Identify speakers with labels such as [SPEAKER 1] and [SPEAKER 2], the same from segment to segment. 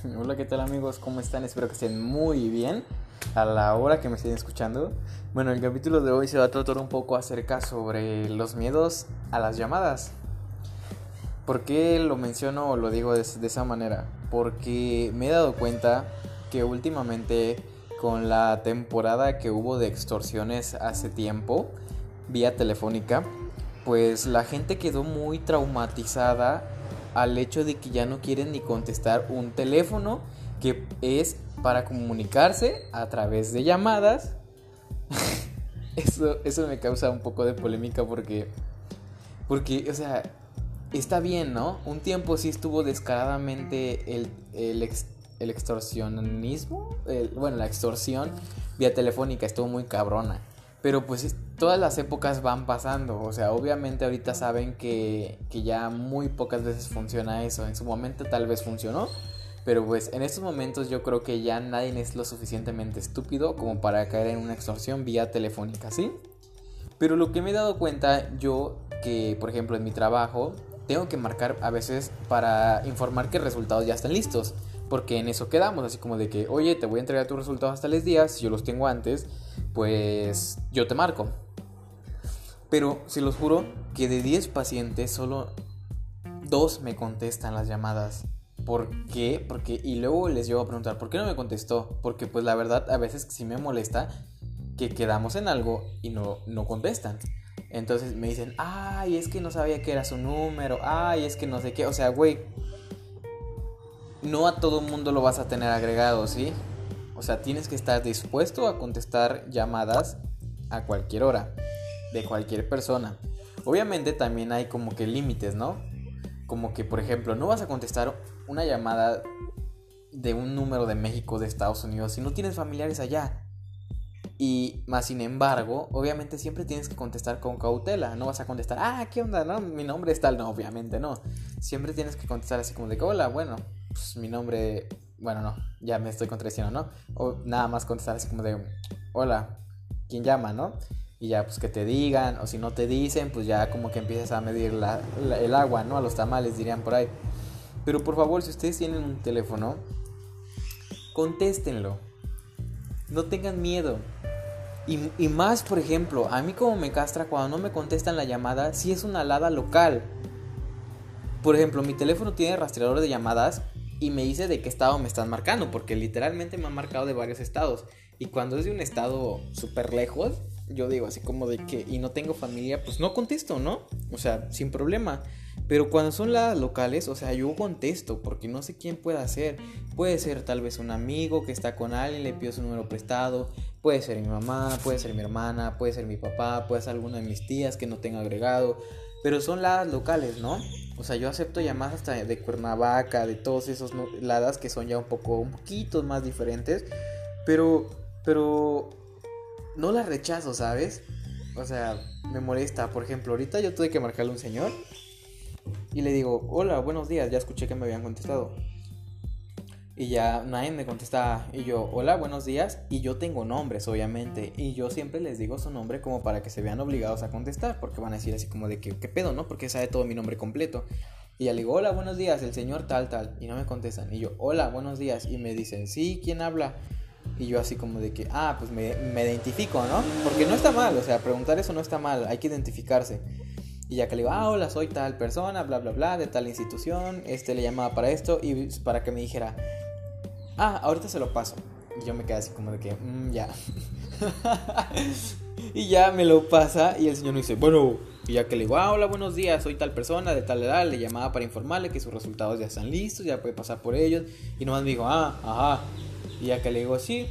[SPEAKER 1] Hola, ¿qué tal amigos? ¿Cómo están? Espero que estén muy bien a la hora que me estén escuchando. Bueno, el capítulo de hoy se va a tratar un poco acerca sobre los miedos a las llamadas. ¿Por qué lo menciono o lo digo de, de esa manera? Porque me he dado cuenta que últimamente con la temporada que hubo de extorsiones hace tiempo, vía telefónica, pues la gente quedó muy traumatizada al hecho de que ya no quieren ni contestar un teléfono que es para comunicarse a través de llamadas. eso, eso me causa un poco de polémica porque, porque, o sea, está bien, ¿no? Un tiempo sí estuvo descaradamente el, el, el extorsionismo, bueno, la extorsión vía telefónica estuvo muy cabrona. Pero pues todas las épocas van pasando. O sea, obviamente ahorita saben que, que ya muy pocas veces funciona eso. En su momento tal vez funcionó. Pero pues en estos momentos yo creo que ya nadie es lo suficientemente estúpido como para caer en una extorsión vía telefónica, ¿sí? Pero lo que me he dado cuenta yo que, por ejemplo, en mi trabajo, tengo que marcar a veces para informar que resultados ya están listos. Porque en eso quedamos, así como de que, oye, te voy a entregar tus resultados hasta los días, si yo los tengo antes, pues yo te marco. Pero se los juro que de 10 pacientes solo 2 me contestan las llamadas. ¿Por qué? Porque, y luego les llevo a preguntar, ¿por qué no me contestó? Porque pues la verdad a veces sí me molesta que quedamos en algo y no, no contestan. Entonces me dicen, ay, es que no sabía que era su número, ay, es que no sé qué, o sea, güey, no a todo mundo lo vas a tener agregado, ¿sí? O sea, tienes que estar dispuesto a contestar llamadas a cualquier hora, de cualquier persona. Obviamente también hay como que límites, ¿no? Como que, por ejemplo, no vas a contestar una llamada de un número de México, de Estados Unidos, si no tienes familiares allá. Y más sin embargo, obviamente siempre tienes que contestar con cautela. No vas a contestar, ah, ¿qué onda? No, mi nombre es tal. No, obviamente no. Siempre tienes que contestar así como de, hola, bueno, pues mi nombre, bueno, no, ya me estoy contradiciendo, ¿no? O nada más contestar así como de, hola, ¿quién llama, no? Y ya, pues que te digan, o si no te dicen, pues ya como que empiezas a medir el agua, ¿no? A los tamales, dirían por ahí. Pero por favor, si ustedes tienen un teléfono, contéstenlo. No tengan miedo. Y, y, más, por ejemplo, a mí como me castra cuando no me contestan la llamada, si es una alada local. Por ejemplo, mi teléfono tiene rastreador de llamadas y me dice de qué estado me están marcando, porque literalmente me han marcado de varios estados. Y cuando es de un estado súper lejos, yo digo así como de que, y no tengo familia, pues no contesto, ¿no? O sea, sin problema. Pero cuando son las locales, o sea, yo contesto porque no sé quién puede ser. Puede ser tal vez un amigo que está con alguien, le pido su número prestado. Puede ser mi mamá, puede ser mi hermana, puede ser mi papá, puede ser alguna de mis tías que no tenga agregado. Pero son las locales, ¿no? O sea, yo acepto llamadas hasta de Cuernavaca, de todos esos ladas que son ya un poco, un poquito más diferentes. Pero, pero no las rechazo, ¿sabes? O sea, me molesta. Por ejemplo, ahorita yo tuve que marcarle a un señor y le digo, hola, buenos días, ya escuché que me habían contestado. Y ya nadie me contesta. Y yo, hola, buenos días. Y yo tengo nombres, obviamente. Y yo siempre les digo su nombre como para que se vean obligados a contestar. Porque van a decir así como de que, ¿qué pedo, no? Porque sabe todo mi nombre completo. Y ya le digo, hola, buenos días, el señor tal, tal. Y no me contestan. Y yo, hola, buenos días. Y me dicen, sí, ¿quién habla? Y yo así como de que, ah, pues me, me identifico, ¿no? Porque no está mal, o sea, preguntar eso no está mal, hay que identificarse. Y ya que le digo, ah, hola, soy tal persona, bla, bla, bla, de tal institución, este le llamaba para esto y para que me dijera, ah, ahorita se lo paso. Y yo me quedé así como de que, mmm, ya. y ya me lo pasa y el señor me dice, bueno, y ya que le digo, ah, hola, buenos días, soy tal persona de tal edad, le llamaba para informarle que sus resultados ya están listos, ya puede pasar por ellos. Y nomás me dijo, ah, ajá. Y ya que le digo, sí,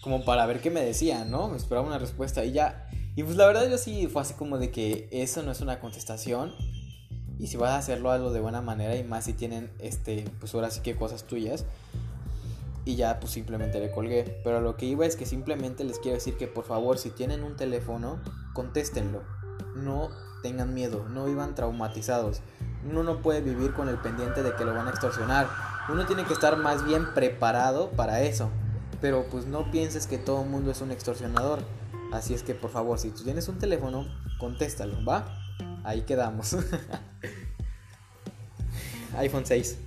[SPEAKER 1] como para ver qué me decían, ¿no? Me esperaba una respuesta y ya. Y pues la verdad yo sí fue así como de que eso no es una contestación. Y si vas a hacerlo algo de buena manera y más si tienen, este, pues ahora sí que cosas tuyas. Y ya pues simplemente le colgué. Pero lo que iba es que simplemente les quiero decir que por favor si tienen un teléfono, contéstenlo. No tengan miedo, no vivan traumatizados. Uno no puede vivir con el pendiente de que lo van a extorsionar uno tiene que estar más bien preparado para eso. Pero pues no pienses que todo el mundo es un extorsionador. Así es que por favor, si tú tienes un teléfono, contéstalo, ¿va? Ahí quedamos. iPhone 6.